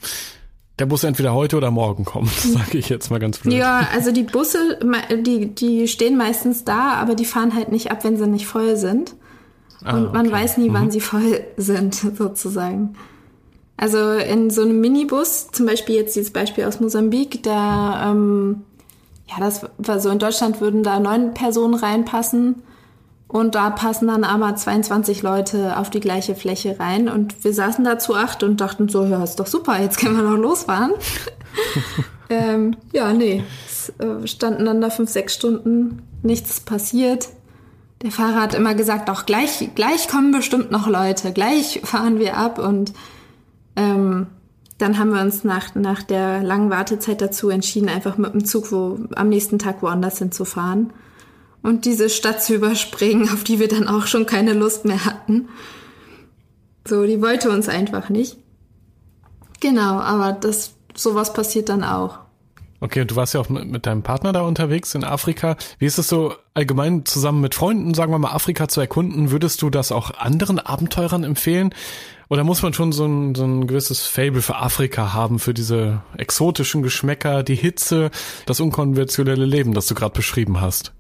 [SPEAKER 2] der Bus entweder heute oder morgen kommt, sage ich jetzt mal ganz blöd.
[SPEAKER 1] Ja, also die Busse, die, die stehen meistens da, aber die fahren halt nicht ab, wenn sie nicht voll sind. Ah, Und man okay. weiß nie, wann mhm. sie voll sind, sozusagen. Also in so einem Minibus, zum Beispiel jetzt dieses Beispiel aus Mosambik, da ähm, ja, das war so in Deutschland würden da neun Personen reinpassen und da passen dann aber 22 Leute auf die gleiche Fläche rein und wir saßen da zu acht und dachten so, ja, ist doch super, jetzt können wir noch losfahren. ähm, ja, nee, es äh, standen dann da fünf, sechs Stunden, nichts passiert. Der Fahrer hat immer gesagt, auch gleich, gleich kommen bestimmt noch Leute, gleich fahren wir ab und ähm, dann haben wir uns nach, nach der langen Wartezeit dazu entschieden, einfach mit dem Zug wo, am nächsten Tag woanders hinzufahren und diese Stadt zu überspringen, auf die wir dann auch schon keine Lust mehr hatten. So, die wollte uns einfach nicht. Genau, aber das, sowas passiert dann auch.
[SPEAKER 2] Okay, und du warst ja auch mit, deinem Partner da unterwegs in Afrika. Wie ist es so allgemein zusammen mit Freunden, sagen wir mal, Afrika zu erkunden? Würdest du das auch anderen Abenteurern empfehlen? Oder muss man schon so ein, so ein gewisses Fable für Afrika haben, für diese exotischen Geschmäcker, die Hitze, das unkonventionelle Leben, das du gerade beschrieben hast?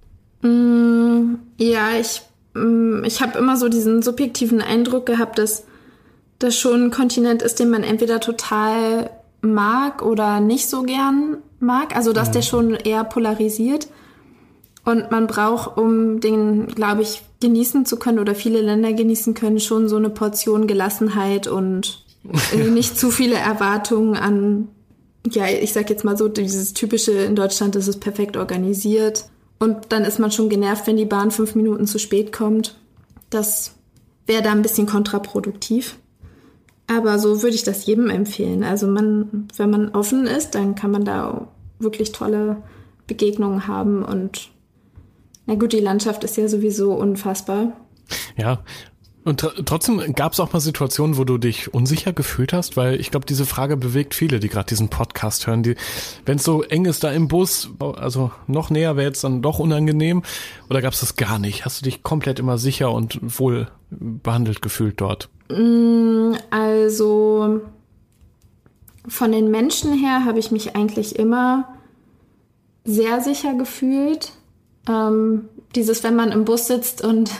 [SPEAKER 1] Mm, ja, ich, mm, ich habe immer so diesen subjektiven Eindruck gehabt, dass das schon ein Kontinent ist, den man entweder total mag oder nicht so gern mag. Also dass mhm. der schon eher polarisiert. Und man braucht, um den, glaube ich, genießen zu können oder viele Länder genießen können, schon so eine Portion Gelassenheit und nicht zu viele Erwartungen an, ja, ich sag jetzt mal so, dieses typische in Deutschland, das ist perfekt organisiert. Und dann ist man schon genervt, wenn die Bahn fünf Minuten zu spät kommt. Das wäre da ein bisschen kontraproduktiv. Aber so würde ich das jedem empfehlen. Also man, wenn man offen ist, dann kann man da wirklich tolle Begegnungen haben und na gut, die Landschaft ist ja sowieso unfassbar.
[SPEAKER 2] Ja, und tr trotzdem gab es auch mal Situationen, wo du dich unsicher gefühlt hast, weil ich glaube, diese Frage bewegt viele, die gerade diesen Podcast hören. Die, wenn es so eng ist da im Bus, also noch näher wäre jetzt dann doch unangenehm. Oder gab es das gar nicht? Hast du dich komplett immer sicher und wohl behandelt gefühlt dort?
[SPEAKER 1] Mm, also von den Menschen her habe ich mich eigentlich immer sehr sicher gefühlt. Ähm, dieses, wenn man im Bus sitzt und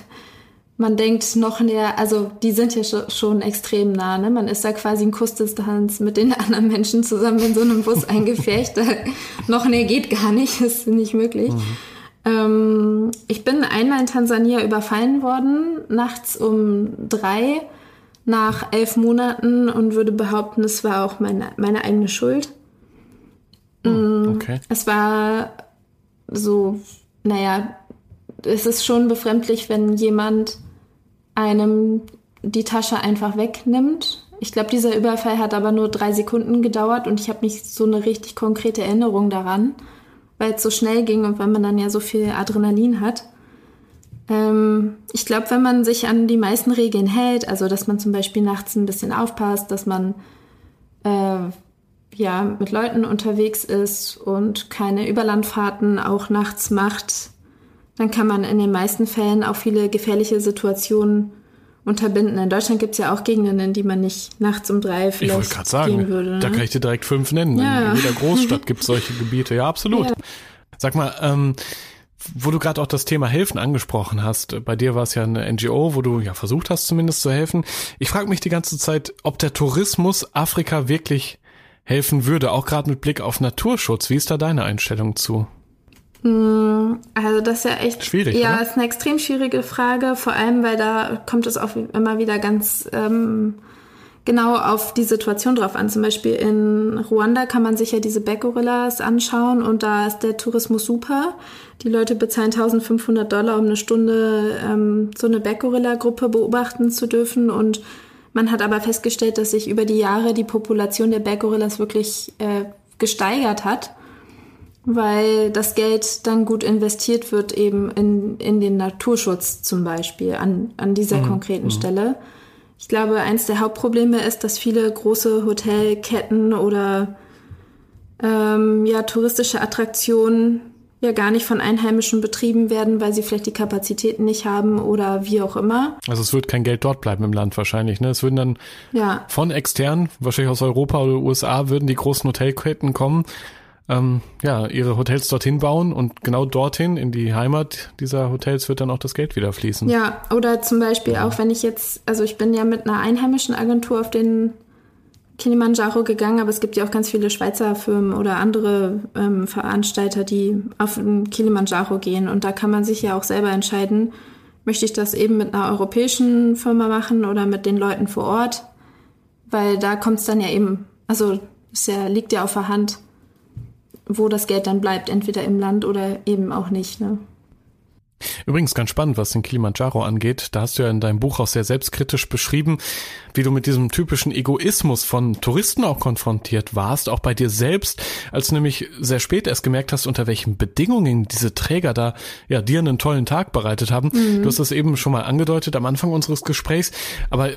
[SPEAKER 1] man denkt noch näher, also die sind ja schon extrem nah, ne? Man ist da quasi in Kussdistanz mit den anderen Menschen zusammen in so einem Bus eingefärcht. noch näher geht gar nicht, ist nicht möglich. Mhm. Ähm, ich bin einmal in Tansania überfallen worden, nachts um drei, nach elf Monaten und würde behaupten, es war auch meine, meine eigene Schuld.
[SPEAKER 2] Mhm, okay.
[SPEAKER 1] Es war so naja, es ist schon befremdlich, wenn jemand einem die Tasche einfach wegnimmt. Ich glaube, dieser Überfall hat aber nur drei Sekunden gedauert und ich habe nicht so eine richtig konkrete Erinnerung daran, weil es so schnell ging und weil man dann ja so viel Adrenalin hat. Ähm, ich glaube, wenn man sich an die meisten Regeln hält, also dass man zum Beispiel nachts ein bisschen aufpasst, dass man äh, ja, mit Leuten unterwegs ist und keine Überlandfahrten auch nachts macht, dann kann man in den meisten Fällen auch viele gefährliche Situationen unterbinden. In Deutschland gibt es ja auch Gegenden, in die man nicht nachts um drei vielleicht ich
[SPEAKER 2] gerade sagen, gehen würde. Ne? Da kann ich dir direkt fünf nennen. Ja. In jeder Großstadt gibt es solche Gebiete. Ja, absolut. Ja. Sag mal, ähm, wo du gerade auch das Thema Helfen angesprochen hast, bei dir war es ja eine NGO, wo du ja versucht hast zumindest zu helfen. Ich frage mich die ganze Zeit, ob der Tourismus Afrika wirklich helfen würde, auch gerade mit Blick auf Naturschutz. Wie ist da deine Einstellung zu?
[SPEAKER 1] Hm, also das ist ja echt
[SPEAKER 2] schwierig.
[SPEAKER 1] Ja,
[SPEAKER 2] oder?
[SPEAKER 1] ist eine extrem schwierige Frage, vor allem weil da kommt es auch immer wieder ganz ähm, genau auf die Situation drauf an. Zum Beispiel in Ruanda kann man sich ja diese Backgorillas anschauen und da ist der Tourismus super. Die Leute bezahlen 1500 Dollar, um eine Stunde ähm, so eine Backgorilla-Gruppe beobachten zu dürfen und man hat aber festgestellt, dass sich über die Jahre die Population der Berggorillas wirklich äh, gesteigert hat, weil das Geld dann gut investiert wird eben in, in den Naturschutz zum Beispiel an, an dieser mhm. konkreten mhm. Stelle. Ich glaube, eins der Hauptprobleme ist, dass viele große Hotelketten oder ähm, ja, touristische Attraktionen ja gar nicht von Einheimischen betrieben werden, weil sie vielleicht die Kapazitäten nicht haben oder wie auch immer.
[SPEAKER 2] Also es wird kein Geld dort bleiben im Land wahrscheinlich. Ne? Es würden dann
[SPEAKER 1] ja.
[SPEAKER 2] von extern, wahrscheinlich aus Europa oder USA, würden die großen Hotelketten kommen, ähm, ja, ihre Hotels dorthin bauen und genau dorthin in die Heimat dieser Hotels wird dann auch das Geld wieder fließen.
[SPEAKER 1] Ja, oder zum Beispiel ja. auch wenn ich jetzt, also ich bin ja mit einer einheimischen Agentur auf den Kilimanjaro gegangen, aber es gibt ja auch ganz viele Schweizer Firmen oder andere ähm, Veranstalter, die auf den Kilimanjaro gehen. Und da kann man sich ja auch selber entscheiden, möchte ich das eben mit einer europäischen Firma machen oder mit den Leuten vor Ort? Weil da kommt es dann ja eben, also es ja, liegt ja auf der Hand, wo das Geld dann bleibt, entweder im Land oder eben auch nicht. Ne?
[SPEAKER 2] Übrigens ganz spannend, was den Kilimanjaro angeht. Da hast du ja in deinem Buch auch sehr selbstkritisch beschrieben, wie du mit diesem typischen Egoismus von Touristen auch konfrontiert warst, auch bei dir selbst, als du nämlich sehr spät erst gemerkt hast, unter welchen Bedingungen diese Träger da ja dir einen tollen Tag bereitet haben. Mhm. Du hast das eben schon mal angedeutet am Anfang unseres Gesprächs, aber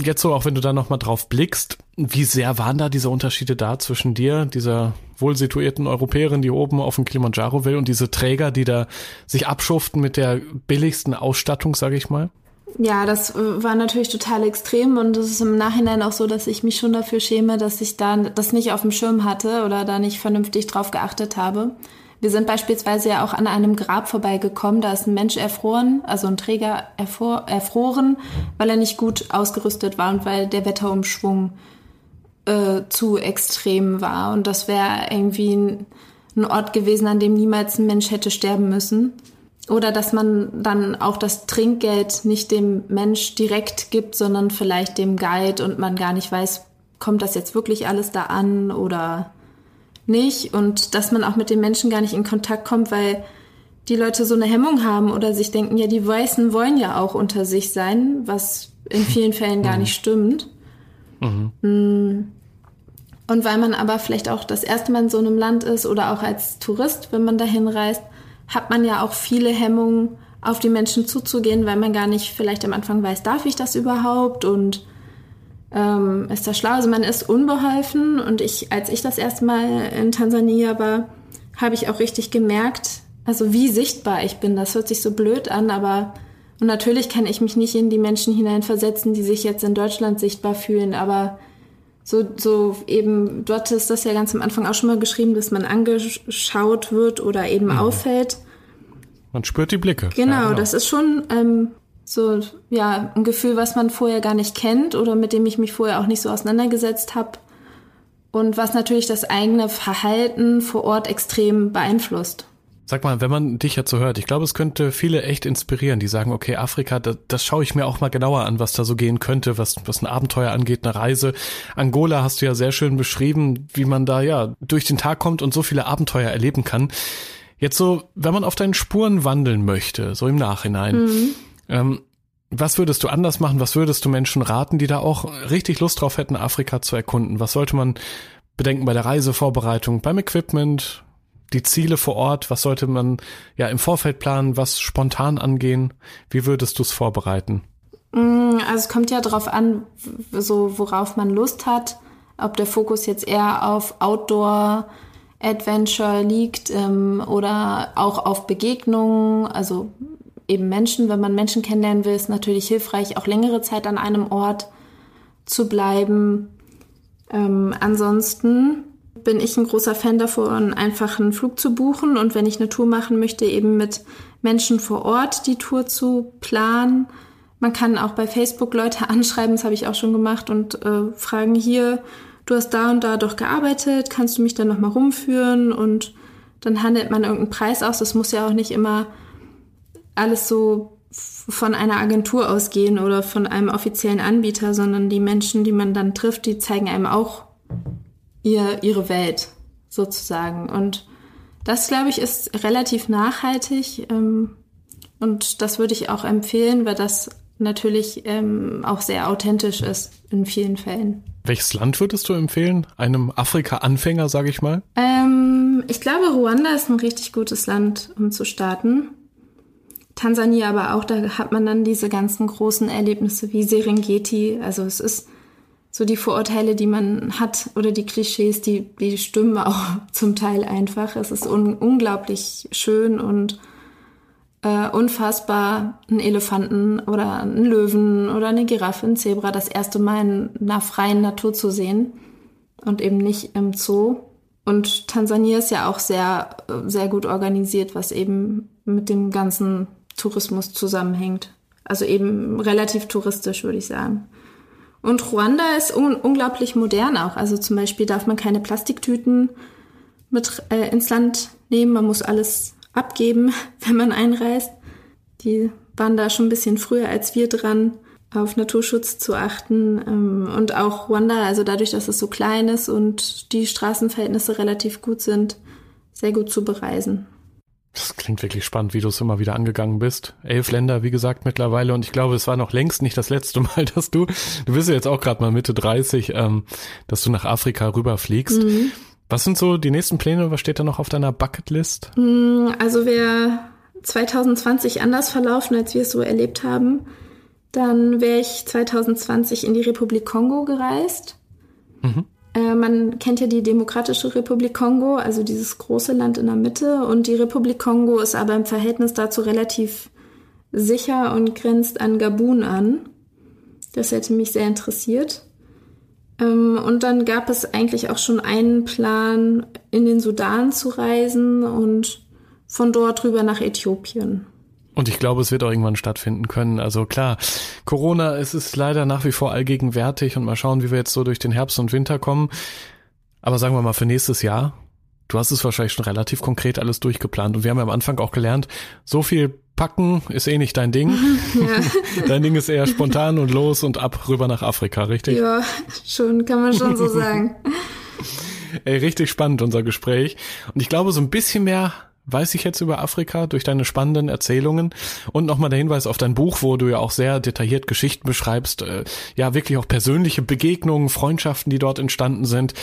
[SPEAKER 2] jetzt so auch wenn du da noch mal drauf blickst, wie sehr waren da diese Unterschiede da zwischen dir, dieser wohl situierten Europäerin, die oben auf dem Kilimanjaro will und diese Träger, die da sich abschuften mit der billigsten Ausstattung, sage ich mal?
[SPEAKER 1] Ja, das äh, war natürlich total extrem und es ist im Nachhinein auch so, dass ich mich schon dafür schäme, dass ich da das nicht auf dem Schirm hatte oder da nicht vernünftig drauf geachtet habe. Wir sind beispielsweise ja auch an einem Grab vorbeigekommen, da ist ein Mensch erfroren, also ein Träger erfror, erfroren, weil er nicht gut ausgerüstet war und weil der Wetterumschwung äh, zu extrem war. Und das wäre irgendwie ein, ein Ort gewesen, an dem niemals ein Mensch hätte sterben müssen. Oder dass man dann auch das Trinkgeld nicht dem Mensch direkt gibt, sondern vielleicht dem Guide und man gar nicht weiß, kommt das jetzt wirklich alles da an oder nicht. Und dass man auch mit den Menschen gar nicht in Kontakt kommt, weil die Leute so eine Hemmung haben oder sich denken, ja, die Weißen wollen ja auch unter sich sein, was in vielen Fällen gar mhm. nicht stimmt. Mhm. Mm. Und weil man aber vielleicht auch das erste Mal in so einem Land ist oder auch als Tourist, wenn man dahin reist, hat man ja auch viele Hemmungen, auf die Menschen zuzugehen, weil man gar nicht vielleicht am Anfang weiß, darf ich das überhaupt und ähm, ist das schlau? Also man ist unbeholfen und ich, als ich das erste Mal in Tansania war, habe ich auch richtig gemerkt, also wie sichtbar ich bin. Das hört sich so blöd an, aber und natürlich kann ich mich nicht in die Menschen hineinversetzen, die sich jetzt in Deutschland sichtbar fühlen, aber so, so eben, dort ist das ja ganz am Anfang auch schon mal geschrieben, dass man angeschaut wird oder eben mhm. auffällt.
[SPEAKER 2] Man spürt die Blicke.
[SPEAKER 1] Genau, ja, genau. das ist schon ähm, so ja ein Gefühl, was man vorher gar nicht kennt oder mit dem ich mich vorher auch nicht so auseinandergesetzt habe und was natürlich das eigene Verhalten vor Ort extrem beeinflusst.
[SPEAKER 2] Sag mal, wenn man dich jetzt so hört, ich glaube, es könnte viele echt inspirieren, die sagen, okay, Afrika, das, das schaue ich mir auch mal genauer an, was da so gehen könnte, was, was ein Abenteuer angeht, eine Reise. Angola hast du ja sehr schön beschrieben, wie man da ja durch den Tag kommt und so viele Abenteuer erleben kann. Jetzt so, wenn man auf deinen Spuren wandeln möchte, so im Nachhinein, mhm. ähm, was würdest du anders machen? Was würdest du Menschen raten, die da auch richtig Lust drauf hätten, Afrika zu erkunden? Was sollte man bedenken bei der Reisevorbereitung, beim Equipment, die Ziele vor Ort? Was sollte man ja im Vorfeld planen? Was spontan angehen? Wie würdest du es vorbereiten?
[SPEAKER 1] Mm, also es kommt ja darauf an, so worauf man Lust hat. Ob der Fokus jetzt eher auf Outdoor Adventure liegt ähm, oder auch auf Begegnungen, also eben Menschen. Wenn man Menschen kennenlernen will, ist natürlich hilfreich, auch längere Zeit an einem Ort zu bleiben. Ähm, ansonsten bin ich ein großer Fan davon, einfach einen Flug zu buchen und wenn ich eine Tour machen möchte, eben mit Menschen vor Ort die Tour zu planen. Man kann auch bei Facebook Leute anschreiben, das habe ich auch schon gemacht und äh, fragen hier, du hast da und da doch gearbeitet, kannst du mich dann nochmal rumführen und dann handelt man irgendeinen Preis aus. Das muss ja auch nicht immer alles so von einer Agentur ausgehen oder von einem offiziellen Anbieter, sondern die Menschen, die man dann trifft, die zeigen einem auch ihr, ihre Welt sozusagen. Und das, glaube ich, ist relativ nachhaltig. Ähm, und das würde ich auch empfehlen, weil das natürlich ähm, auch sehr authentisch ist in vielen Fällen.
[SPEAKER 2] Welches Land würdest du empfehlen? Einem Afrika-Anfänger, sage ich mal?
[SPEAKER 1] Ähm, ich glaube, Ruanda ist ein richtig gutes Land, um zu starten. Tansania aber auch, da hat man dann diese ganzen großen Erlebnisse wie Serengeti. Also es ist so die Vorurteile, die man hat oder die Klischees, die, die stimmen auch zum Teil einfach. Es ist un unglaublich schön und äh, unfassbar, einen Elefanten oder einen Löwen oder eine Giraffe, ein Zebra das erste Mal in einer freien Natur zu sehen und eben nicht im Zoo. Und Tansania ist ja auch sehr, sehr gut organisiert, was eben mit dem ganzen Tourismus zusammenhängt. Also eben relativ touristisch, würde ich sagen. Und Ruanda ist un unglaublich modern auch. Also zum Beispiel darf man keine Plastiktüten mit äh, ins Land nehmen. Man muss alles abgeben, wenn man einreist. Die waren da schon ein bisschen früher als wir dran, auf Naturschutz zu achten. Ähm, und auch Ruanda, also dadurch, dass es so klein ist und die Straßenverhältnisse relativ gut sind, sehr gut zu bereisen.
[SPEAKER 2] Das klingt wirklich spannend, wie du es immer wieder angegangen bist. Elf Länder, wie gesagt, mittlerweile. Und ich glaube, es war noch längst nicht das letzte Mal, dass du, du bist ja jetzt auch gerade mal Mitte 30, ähm, dass du nach Afrika rüberfliegst. Mhm. Was sind so die nächsten Pläne? Was steht da noch auf deiner Bucketlist?
[SPEAKER 1] Mm, also wäre 2020 anders verlaufen, als wir es so erlebt haben, dann wäre ich 2020 in die Republik Kongo gereist. Mhm. Äh, man kennt ja die Demokratische Republik Kongo, also dieses große Land in der Mitte. Und die Republik Kongo ist aber im Verhältnis dazu relativ sicher und grenzt an Gabun an. Das hätte mich sehr interessiert. Ähm, und dann gab es eigentlich auch schon einen Plan, in den Sudan zu reisen und von dort rüber nach Äthiopien.
[SPEAKER 2] Und ich glaube, es wird auch irgendwann stattfinden können. Also klar, Corona, es ist leider nach wie vor allgegenwärtig und mal schauen, wie wir jetzt so durch den Herbst und Winter kommen. Aber sagen wir mal für nächstes Jahr, du hast es wahrscheinlich schon relativ konkret alles durchgeplant. Und wir haben ja am Anfang auch gelernt, so viel packen ist eh nicht dein Ding. Ja. Dein Ding ist eher spontan und los und ab rüber nach Afrika, richtig?
[SPEAKER 1] Ja, schon, kann man schon so sagen.
[SPEAKER 2] Ey, richtig spannend unser Gespräch. Und ich glaube, so ein bisschen mehr weiß ich jetzt über Afrika durch deine spannenden Erzählungen und nochmal der Hinweis auf dein Buch, wo du ja auch sehr detailliert Geschichten beschreibst, äh, ja wirklich auch persönliche Begegnungen, Freundschaften, die dort entstanden sind.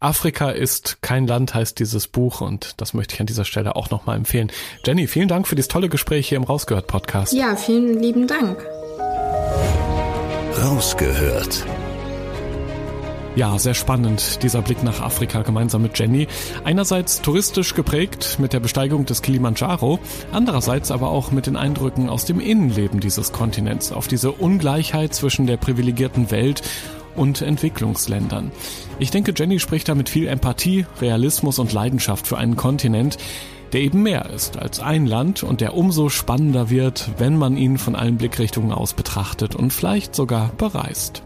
[SPEAKER 2] Afrika ist kein Land, heißt dieses Buch und das möchte ich an dieser Stelle auch nochmal empfehlen. Jenny, vielen Dank für dieses tolle Gespräch hier im Rausgehört Podcast.
[SPEAKER 1] Ja, vielen lieben Dank.
[SPEAKER 3] Rausgehört
[SPEAKER 2] ja, sehr spannend, dieser Blick nach Afrika gemeinsam mit Jenny. Einerseits touristisch geprägt mit der Besteigung des Kilimanjaro, andererseits aber auch mit den Eindrücken aus dem Innenleben dieses Kontinents, auf diese Ungleichheit zwischen der privilegierten Welt und Entwicklungsländern. Ich denke, Jenny spricht da mit viel Empathie, Realismus und Leidenschaft für einen Kontinent, der eben mehr ist als ein Land und der umso spannender wird, wenn man ihn von allen Blickrichtungen aus betrachtet und vielleicht sogar bereist.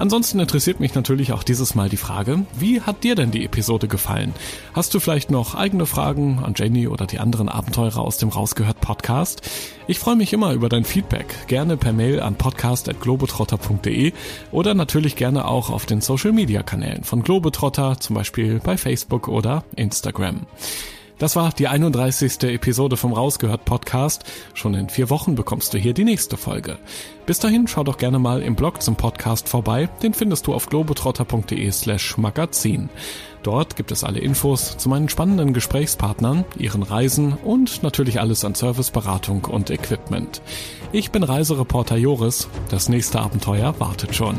[SPEAKER 2] Ansonsten interessiert mich natürlich auch dieses Mal die Frage, wie hat dir denn die Episode gefallen? Hast du vielleicht noch eigene Fragen an Jenny oder die anderen Abenteurer aus dem Rausgehört Podcast? Ich freue mich immer über dein Feedback, gerne per Mail an podcast.globetrotter.de oder natürlich gerne auch auf den Social Media Kanälen von Globetrotter, zum Beispiel bei Facebook oder Instagram. Das war die 31. Episode vom Rausgehört Podcast. Schon in vier Wochen bekommst du hier die nächste Folge. Bis dahin schau doch gerne mal im Blog zum Podcast vorbei. Den findest du auf globetrotter.de slash magazin. Dort gibt es alle Infos zu meinen spannenden Gesprächspartnern, ihren Reisen und natürlich alles an Serviceberatung und Equipment. Ich bin Reisereporter Joris. Das nächste Abenteuer wartet schon.